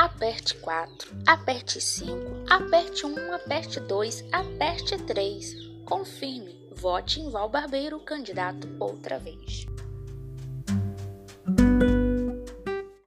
Aperte 4, aperte 5, aperte 1, aperte 2, aperte 3. Confirme. Vote em Val Barbeiro, candidato outra vez.